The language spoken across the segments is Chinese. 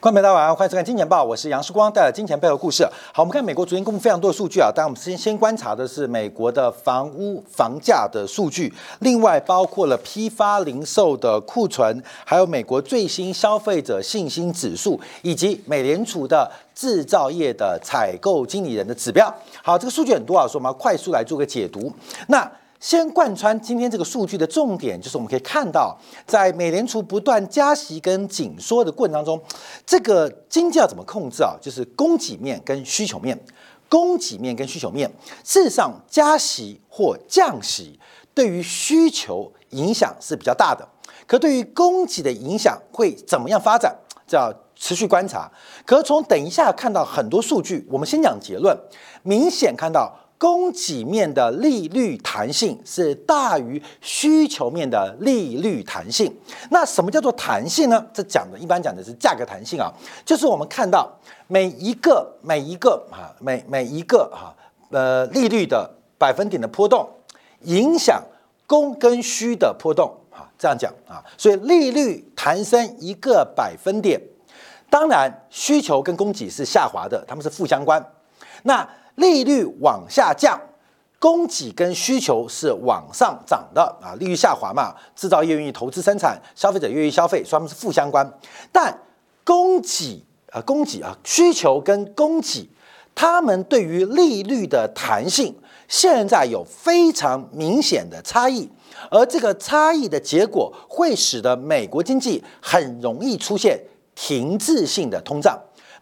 观众朋友大家晚上好，欢迎收看《金钱报》，我是杨世光，带来金钱背后故事。好，我们看美国昨天公布非常多的数据啊，当然我们先先观察的是美国的房屋房价的数据，另外包括了批发零售的库存，还有美国最新消费者信心指数，以及美联储的制造业的采购经理人的指标。好，这个数据很多啊，所以我们要快速来做个解读。那先贯穿今天这个数据的重点，就是我们可以看到，在美联储不断加息跟紧缩的过程当中，这个经济要怎么控制啊？就是供给面跟需求面，供给面跟需求面，事实上加息或降息对于需求影响是比较大的，可对于供给的影响会怎么样发展？这要持续观察。可从等一下看到很多数据，我们先讲结论，明显看到。供给面的利率弹性是大于需求面的利率弹性。那什么叫做弹性呢？这讲的一般讲的是价格弹性啊，就是我们看到每一个每一个啊每每一个哈呃利率的百分点的波动，影响供跟需的波动啊，这样讲啊，所以利率弹升一个百分点，当然需求跟供给是下滑的，它们是负相关。那利率往下降，供给跟需求是往上涨的啊。利率下滑嘛，制造业愿意投资生产，消费者愿意消费，所以它们是负相关。但供给啊，供给啊，需求跟供给，他们对于利率的弹性，现在有非常明显的差异。而这个差异的结果，会使得美国经济很容易出现停滞性的通胀。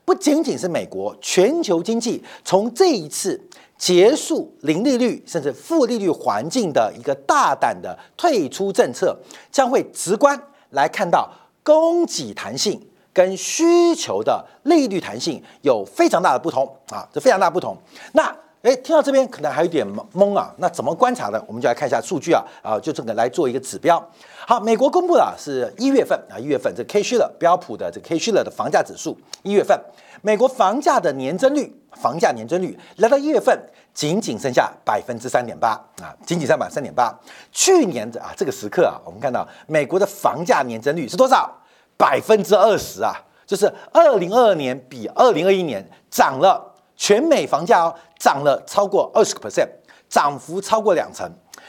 不仅仅是美国，全球经济从这一次结束零利率甚至负利率环境的一个大胆的退出政策，将会直观来看到供给弹性跟需求的利率弹性有非常大的不同啊，这非常大不同。那哎，听到这边可能还有点懵啊，那怎么观察呢？我们就来看一下数据啊，啊，就这个来做一个指标。好，美国公布了是一月份啊，一月份这 K 虚了标普的这 K 虚了的房价指数，一月份美国房价的年增率，房价年增率来到一月份仅仅剩下百分之三点八啊，仅仅三百三点八。去年的啊这个时刻啊，我们看到美国的房价年增率是多少？百分之二十啊，就是二零二二年比二零二一年涨了，全美房价哦涨了超过二十个 percent，涨幅超过两成。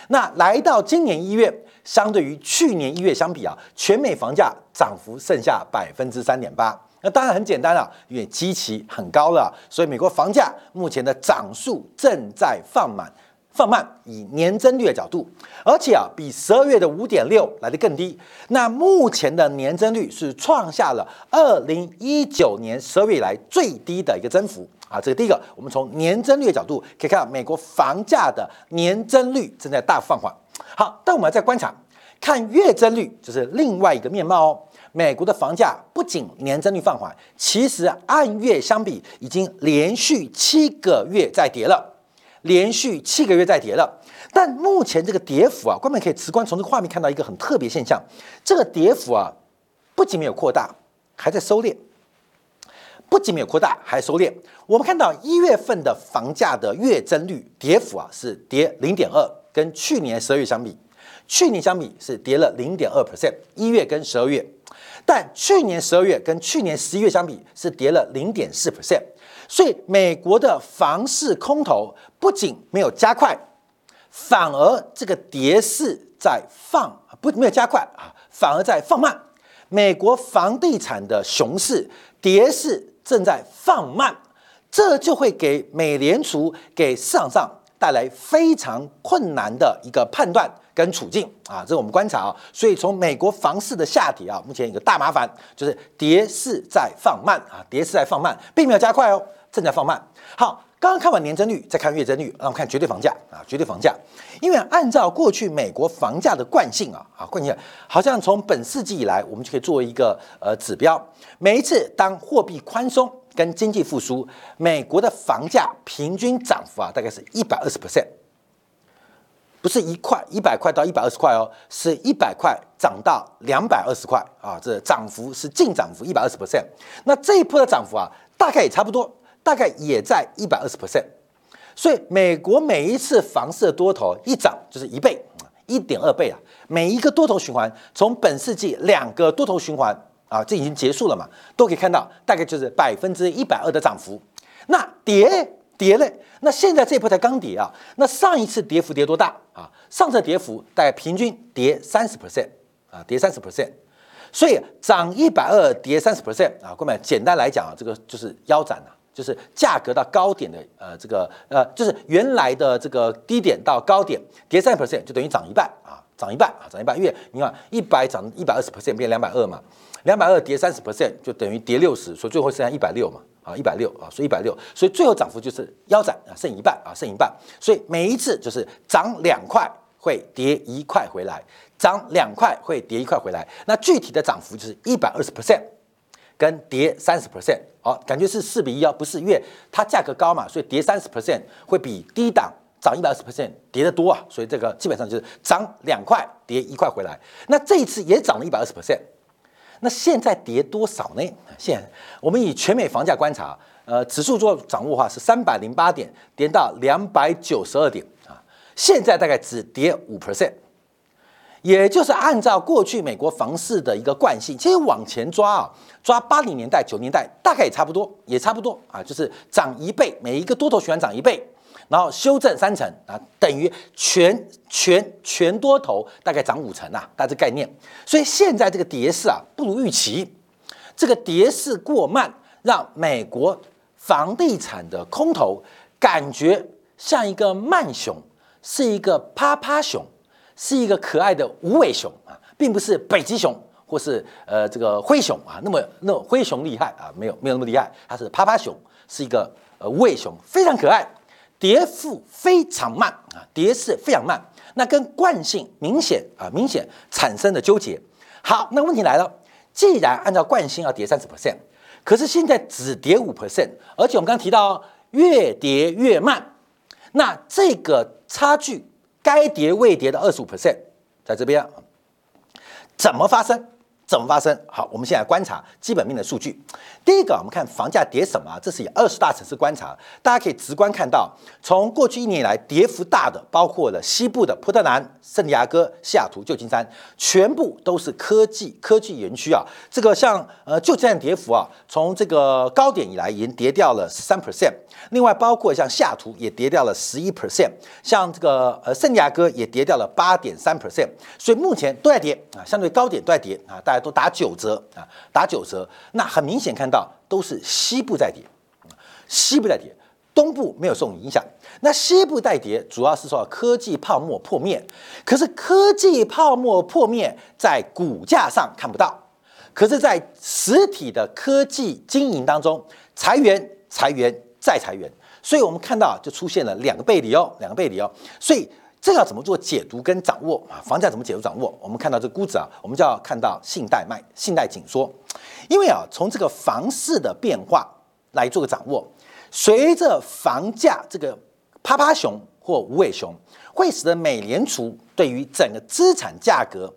那来到今年一月。相对于去年一月相比啊，全美房价涨幅剩下百分之三点八。那当然很简单了，因为基期很高了，所以美国房价目前的涨速正在放慢，放慢以年增率的角度，而且啊，比十二月的五点六来的更低。那目前的年增率是创下了二零一九年十二月以来最低的一个增幅啊。这个第一个，我们从年增率的角度可以看到，美国房价的年增率正在大幅放缓。好，但我们要再观察，看月增率，就是另外一个面貌哦。美国的房价不仅年增率放缓，其实按月相比，已经连续七个月在跌了，连续七个月在跌了。但目前这个跌幅啊，观众可以直观从这个画面看到一个很特别现象，这个跌幅啊，不仅没有扩大，还在收敛。不仅没有扩大，还收敛。我们看到一月份的房价的月增率跌幅啊，是跌零点二。跟去年十二月相比，去年相比是跌了零点二 percent，一月跟十二月，但去年十二月跟去年十一月相比是跌了零点四 percent，所以美国的房市空头不仅没有加快，反而这个跌势在放不没有加快啊，反而在放慢。美国房地产的熊市跌势正在放慢，这就会给美联储给市场上。带来非常困难的一个判断跟处境啊，这是我们观察啊。所以从美国房市的下跌啊，目前一个大麻烦就是跌势在放慢啊，跌势在放慢，并没有加快哦，正在放慢。好，刚刚看完年增率，再看月增率，让我们看绝对房价啊，绝对房价。因为按照过去美国房价的惯性啊啊惯性，好像从本世纪以来，我们就可以作为一个呃指标，每一次当货币宽松。跟经济复苏，美国的房价平均涨幅啊，大概是一百二十 percent，不是一块一百块到一百二十块哦，是一百块涨到两百二十块啊，这涨幅是净涨幅一百二十 percent。那这一波的涨幅啊，大概也差不多，大概也在一百二十 percent。所以美国每一次房市的多头一涨就是一倍，一点二倍啊。每一个多头循环，从本世纪两个多头循环啊，这已经结束了嘛，都可以看到大概就是百分之一百二的涨幅。那跌跌嘞，那现在这波才刚跌啊，那上一次跌幅跌多大啊？上次跌幅大概平均跌三十 percent 啊，跌三十 percent，所以涨一百二跌三十 percent 啊，各位简单来讲啊，这个就是腰斩了。就是价格到高点的，呃，这个呃，就是原来的这个低点到高点跌三 percent，就等于涨一半啊，涨一半啊，涨一半。因为你看一百涨一百二十 percent 变两百二嘛，两百二跌三十 percent 就等于跌六十，所以最后剩下一百六嘛，啊，一百六啊，所以一百六，所以最后涨幅就是腰斩啊，剩一半啊，剩一半。所以每一次就是涨两块会跌一块回来，涨两块会跌一块回来。那具体的涨幅就是一百二十 percent。跟跌三十 percent，好，感觉是四比一啊，不是，因为它价格高嘛，所以跌三十 percent 会比低档涨一百二十 percent 跌得多啊，所以这个基本上就是涨两块跌一块回来。那这一次也涨了一百二十 percent，那现在跌多少呢？现我们以全美房价观察，呃，指数做掌握的话是三百零八点，跌到两百九十二点啊，现在大概只跌五 percent。也就是按照过去美国房市的一个惯性，其实往前抓啊，抓八零年代、九年代，大概也差不多，也差不多啊，就是涨一倍，每一个多头循环涨一倍，然后修正三成啊，等于全全全多头大概涨五成啊，大致概念。所以现在这个跌势啊不如预期，这个跌势过慢，让美国房地产的空头感觉像一个慢熊，是一个趴趴熊。是一个可爱的无尾熊啊，并不是北极熊或是呃这个灰熊啊，那么那灰熊厉害啊，没有没有那么厉害，它是趴趴熊，是一个呃无尾熊，非常可爱，跌幅非常慢啊，跌势非常慢，那跟惯性明显啊明显产生的纠结。好，那问题来了，既然按照惯性要跌三十 percent，可是现在只跌五 percent，而且我们刚刚提到越跌越慢，那这个差距。该跌未跌的二十五 percent，在这边怎么发生？怎么发生？好，我们现在观察基本面的数据。第一个，我们看房价跌什么？这是以二十大城市观察，大家可以直观看到，从过去一年以来跌幅大的，包括了西部的波特兰、圣地亚哥、西雅图、旧金山，全部都是科技科技园区啊。这个像呃旧金山跌幅啊，从这个高点以来已经跌掉了三 percent。另外，包括像西雅图也跌掉了十一 percent，像这个呃圣地亚哥也跌掉了八点三 percent。所以目前都在跌啊，相对高点都在跌啊，大都打九折啊，打九折，那很明显看到都是西部在跌，西部在跌，东部没有受影响。那西部在跌，主要是说科技泡沫破灭。可是科技泡沫破灭在股价上看不到，可是，在实体的科技经营当中，裁员、裁员再裁员，所以我们看到就出现了两个背离哦，两个背离哦，所以。这要怎么做解读跟掌握啊？房价怎么解读掌握？我们看到这估值啊，我们就要看到信贷卖、信贷紧缩，因为啊，从这个房市的变化来做个掌握。随着房价这个趴趴熊或无尾熊，会使得美联储对于整个资产价格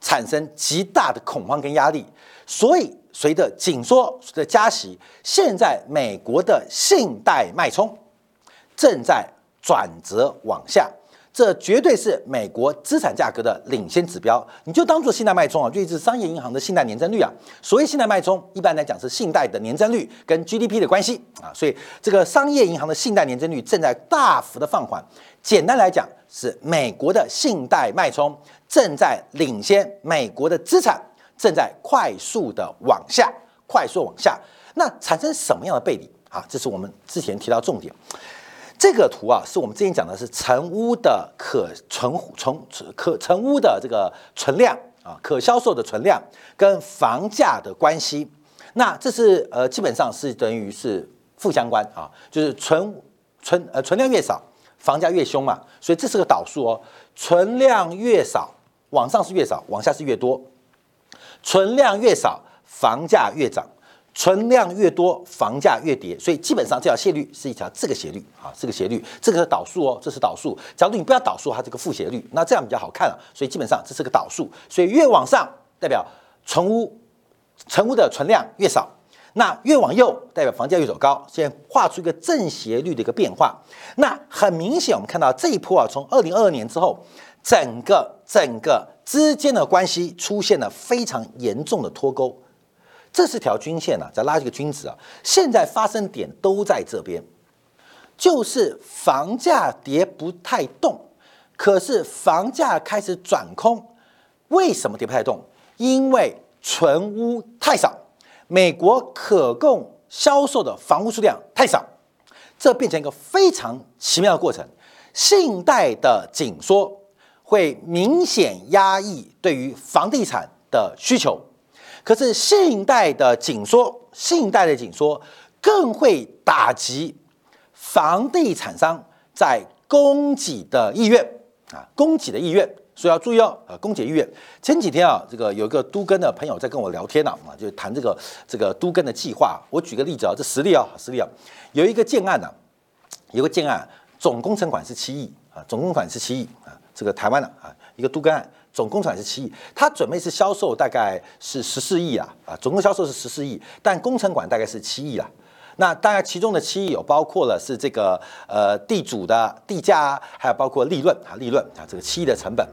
产生极大的恐慌跟压力，所以随着紧缩、随着加息，现在美国的信贷脉冲正在转折往下。这绝对是美国资产价格的领先指标，你就当做信贷脉冲啊，就是商业银行的信贷年增率啊。所谓信贷脉冲，一般来讲是信贷的年增率跟 GDP 的关系啊。所以这个商业银行的信贷年增率正在大幅的放缓。简单来讲，是美国的信贷脉冲正在领先美国的资产正在快速的往下，快速往下。那产生什么样的背离啊？这是我们之前提到重点。这个图啊，是我们之前讲的是成屋的可存存可成屋的这个存量啊，可销售的存量跟房价的关系。那这是呃，基本上是等于是负相关啊，就是存存呃存量越少，房价越凶嘛。所以这是个导数哦，存量越少，往上是越少，往下是越多；存量越少，房价越涨。存量越多，房价越跌，所以基本上这条斜率是一条这个斜率啊，这个斜率，这个是导数哦，这是导数。假如你不要导数，它这个负斜率，那这样比较好看了。所以基本上这是个导数，所以越往上代表存屋，存屋的存量越少，那越往右代表房价越走高。现在画出一个正斜率的一个变化，那很明显我们看到这一波啊，从二零二二年之后，整个整个之间的关系出现了非常严重的脱钩。这是条均线啊，再拉一个均值啊。现在发生点都在这边，就是房价跌不太动，可是房价开始转空。为什么跌不太动？因为存屋太少，美国可供销售的房屋数量太少，这变成一个非常奇妙的过程。信贷的紧缩会明显压抑对于房地产的需求，可是信贷的紧缩，信贷的紧缩更会打击房地产商在供给的意愿啊，供给的意愿。所以要注意哦，呃，供给意愿。前几天啊，这个有一个都根的朋友在跟我聊天呢，啊，就谈这个这个都根的计划。我举个例子啊，这实例啊，实例啊，有一个建案呢，有个建案总工程款是七亿啊，总工程款是七亿啊，这个台湾的啊，一个都根案总工程是七亿，他准备是销售大概是十四亿啊，啊，总共销售是十四亿，但工程款大概是七亿啊。那大概，其中的七亿有包括了是这个呃地主的地价，还有包括利润啊，利润啊，这个七亿的成本。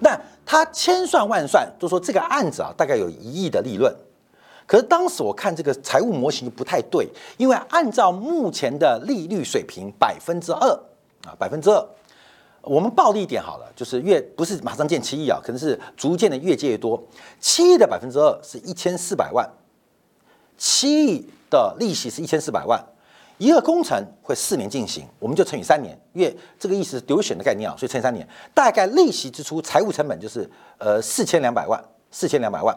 那他千算万算都说这个案子啊，大概有一亿的利润。可是当时我看这个财务模型就不太对，因为按照目前的利率水平百分之二啊，百分之二，我们暴利一点好了，就是越不是马上建七亿啊，可能是逐渐的越借越多。七亿的百分之二是一千四百万，七亿的利息是一千四百万。一个工程会四年进行，我们就乘以三年，因为这个意思是流选的概念啊，所以乘以三年，大概利息支出、财务成本就是呃四千两百万，四千两百万，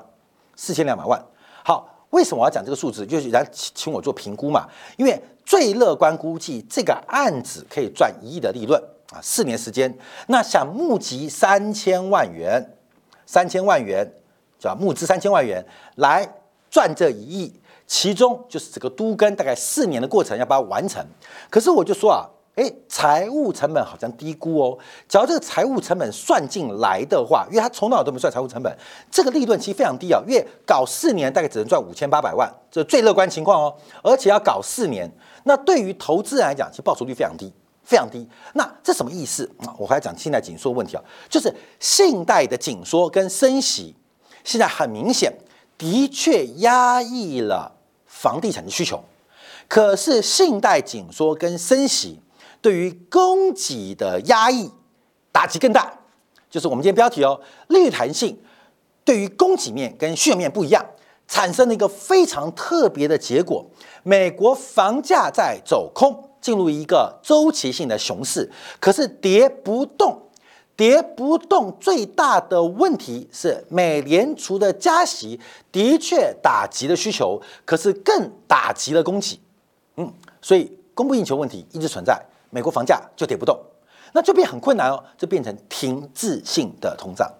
四千两百万。好，为什么我要讲这个数字？就是来请我做评估嘛，因为最乐观估计这个案子可以赚一亿的利润啊，四年时间，那想募集三千万元，三千万元，叫募资三千万元来赚这一亿。其中就是这个都跟大概四年的过程要把它完成，可是我就说啊，哎，财务成本好像低估哦。只要这个财务成本算进来的话，因为他从哪都没算财务成本，这个利润其实非常低啊。因为搞四年大概只能赚五千八百万，这最乐观情况哦。而且要搞四年，那对于投资人来讲，其实报酬率非常低，非常低。那这什么意思啊？我还要讲信贷紧缩问题啊，就是信贷的紧缩跟升息，现在很明显。的确压抑了房地产的需求，可是信贷紧缩跟升息对于供给的压抑打击更大。就是我们今天标题哦，利率弹性对于供给面跟需求面不一样，产生了一个非常特别的结果。美国房价在走空，进入一个周期性的熊市，可是跌不动。跌不动最大的问题是，美联储的加息的确打击了需求，可是更打击了供给。嗯，所以供不应求问题一直存在，美国房价就跌不动，那就变很困难哦，就变成停滞性的通胀，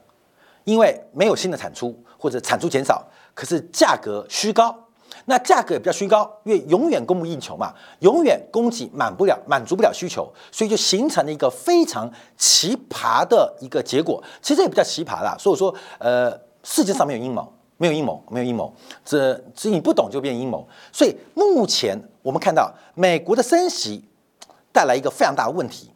因为没有新的产出或者产出减少，可是价格虚高。那价格也比较虚高，因为永远供不应求嘛，永远供给满不了，满足不了需求，所以就形成了一个非常奇葩的一个结果。其实也比较奇葩啦，所以说，呃，世界上没有阴谋，没有阴谋，没有阴谋，这这你不懂就变阴谋。所以目前我们看到美国的升息带来一个非常大的问题，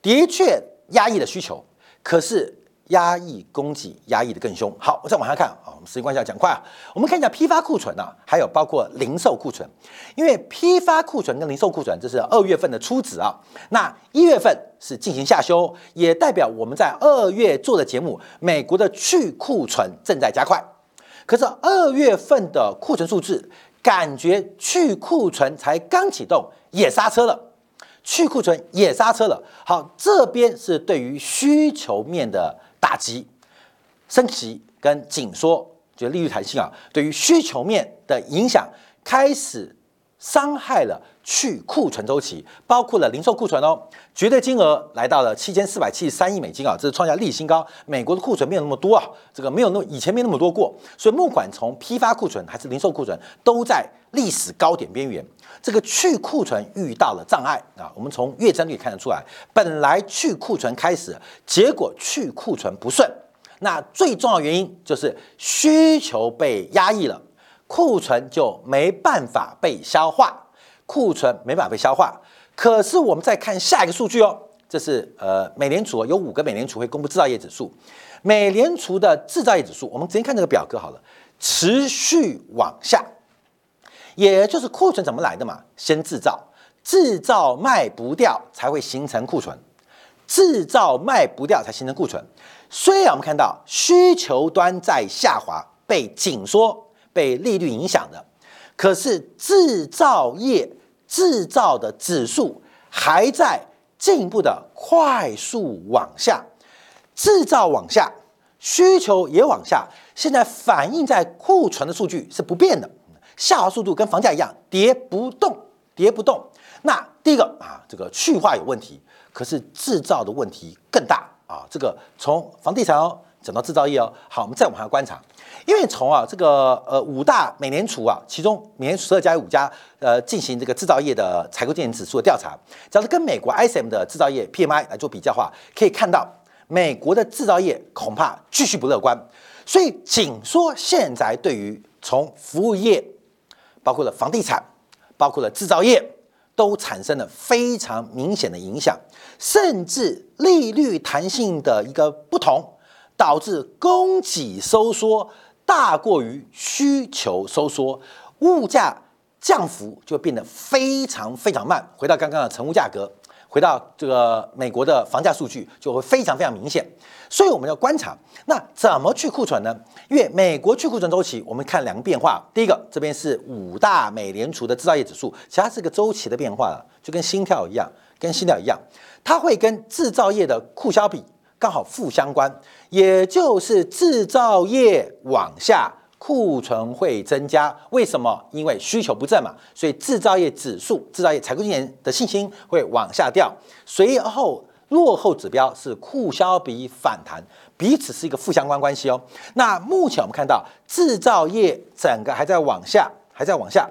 的确压抑了需求，可是。压抑供给，压抑的更凶。好，我再往下看啊，我们时间关系要讲快啊。我们看一下批发库存啊，还有包括零售库存。因为批发库存跟零售库存这是二月份的初值啊，那一月份是进行下修，也代表我们在二月做的节目，美国的去库存正在加快。可是二月份的库存数字，感觉去库存才刚启动，也刹车了。去库存也刹车了。好，这边是对于需求面的。打击、升级跟紧缩，就利率弹性啊，对于需求面的影响开始伤害了去库存周期，包括了零售库存哦，绝对金额来到了七千四百七十三亿美金啊，这是创下历史新高。美国的库存没有那么多啊，这个没有那以前没那么多过，所以不管从批发库存还是零售库存，都在历史高点边缘。这个去库存遇到了障碍啊！我们从月增率看得出来，本来去库存开始，结果去库存不顺。那最重要原因就是需求被压抑了，库存就没办法被消化，库存没办法被消化。可是我们再看下一个数据哦，这是呃美联储有五个美联储会公布制造业指数，美联储的制造业指数，我们直接看这个表格好了，持续往下。也就是库存怎么来的嘛？先制造，制造卖不掉才会形成库存，制造卖不掉才形成库存。虽然我们看到需求端在下滑，被紧缩、被利率影响的，可是制造业制造的指数还在进一步的快速往下，制造往下，需求也往下，现在反映在库存的数据是不变的，下滑速度跟房价一样，跌不动，跌不动。那第一个啊，这个去化有问题，可是制造的问题更大。啊，这个从房地产哦讲到制造业哦，好，我们再往下观察，因为从啊这个呃五大美联储啊，其中美联储十二家有五家呃进行这个制造业的采购经理指数的调查，只要是跟美国 ISM 的制造业 PMI 来做比较的话，可以看到美国的制造业恐怕继续不乐观，所以紧缩现在对于从服务业，包括了房地产，包括了制造业。都产生了非常明显的影响，甚至利率弹性的一个不同，导致供给收缩大过于需求收缩，物价降幅就变得非常非常慢。回到刚刚的成屋价格。回到这个美国的房价数据就会非常非常明显，所以我们要观察，那怎么去库存呢？因为美国去库存周期，我们看两个变化。第一个，这边是五大美联储的制造业指数，其它是个周期的变化了，就跟心跳一样，跟心跳一样，它会跟制造业的库销比刚好负相关，也就是制造业往下。库存会增加，为什么？因为需求不振嘛，所以制造业指数、制造业采购经理的信心会往下掉。随后落后指标是库销比反弹，彼此是一个负相关关系哦。那目前我们看到制造业整个还在往下，还在往下。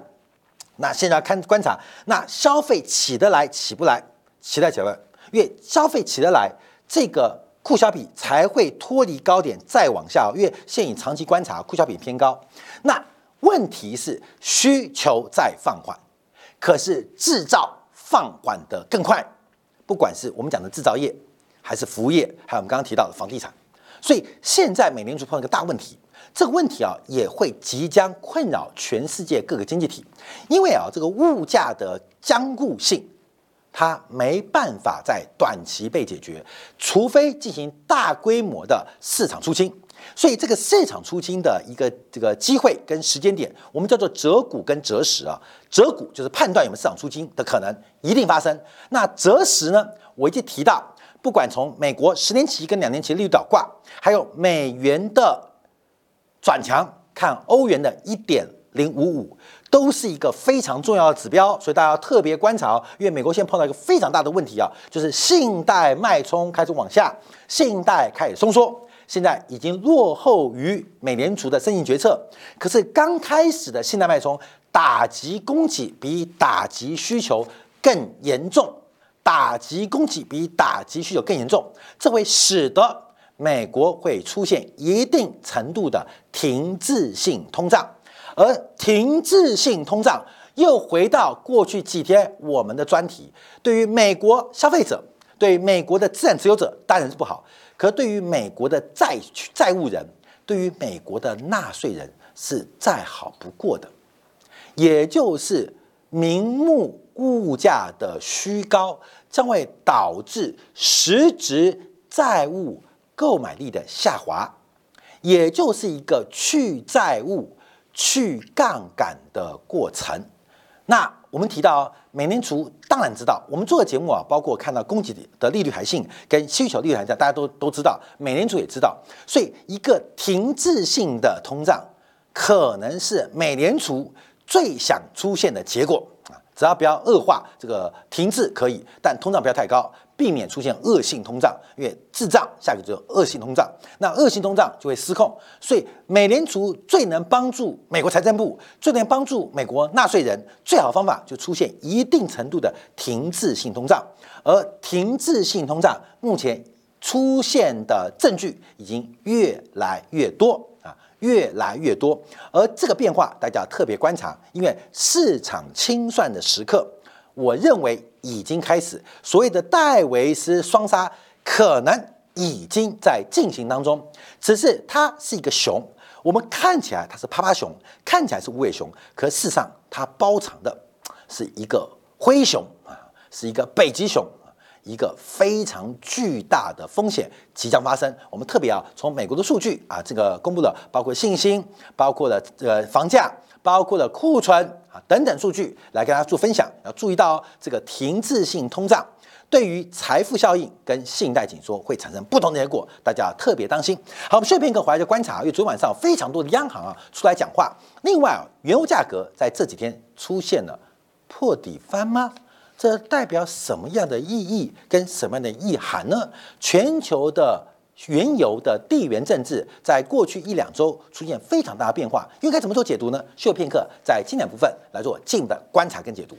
那现在看观察，那消费起得来起不来？起得起来，因为消费起得来，这个。库销比才会脱离高点再往下，因为现以长期观察，库销比偏高。那问题是需求在放缓，可是制造放缓的更快。不管是我们讲的制造业，还是服务业，还有我们刚刚提到的房地产，所以现在美联储碰到一个大问题，这个问题啊也会即将困扰全世界各个经济体，因为啊这个物价的僵固性。它没办法在短期被解决，除非进行大规模的市场出清。所以，这个市场出清的一个这个机会跟时间点，我们叫做择股跟择时啊。择股就是判断有没有市场出清的可能，一定发生。那择时呢？我已经提到，不管从美国十年期跟两年期利率倒挂，还有美元的转强，看欧元的一点零五五。都是一个非常重要的指标，所以大家要特别观察哦。因为美国现在碰到一个非常大的问题啊，就是信贷脉冲开始往下，信贷开始收缩，现在已经落后于美联储的升息决策。可是刚开始的信贷脉冲打击供给比打击需求更严重，打击供给比打击需求更严重，这会使得美国会出现一定程度的停滞性通胀。而停滞性通胀又回到过去几天我们的专题，对于美国消费者，对美国的资产持有者当然是不好，可对于美国的债债务人，对于美国的纳税人是再好不过的，也就是名目物价的虚高将会导致实质债务购买力的下滑，也就是一个去债务。去杠杆的过程，那我们提到美联储当然知道，我们做的节目啊，包括看到供给的利率弹性跟需求利率弹性，大家都都知道，美联储也知道，所以一个停滞性的通胀可能是美联储最想出现的结果。啊，只要不要恶化，这个停滞可以，但通胀不要太高。避免出现恶性通胀，因为滞胀下个就恶性通胀，那恶性通胀就会失控。所以美联储最能帮助美国财政部，最能帮助美国纳税人，最好方法就出现一定程度的停滞性通胀。而停滞性通胀目前出现的证据已经越来越多啊，越来越多。而这个变化大家要特别观察，因为市场清算的时刻。我认为已经开始，所谓的戴维斯双杀可能已经在进行当中，只是它是一个熊，我们看起来它是趴趴熊，看起来是无尾熊，可事实上它包藏的是一个灰熊啊，是一个北极熊。一个非常巨大的风险即将发生。我们特别啊，从美国的数据啊，这个公布的包括信心、包括了呃房价、包括了库存啊等等数据来跟大家做分享。要注意到这个停滞性通胀对于财富效应跟信贷紧缩会产生不同的结果，大家特别当心。好，我们碎片刻回来就观察，因为昨天晚上非常多的央行啊出来讲话。另外啊，原油价格在这几天出现了破底翻吗？这代表什么样的意义跟什么样的意涵呢？全球的原油的地缘政治在过去一两周出现非常大的变化，应该怎么做解读呢？休片刻，在经典部分来做进一步的观察跟解读。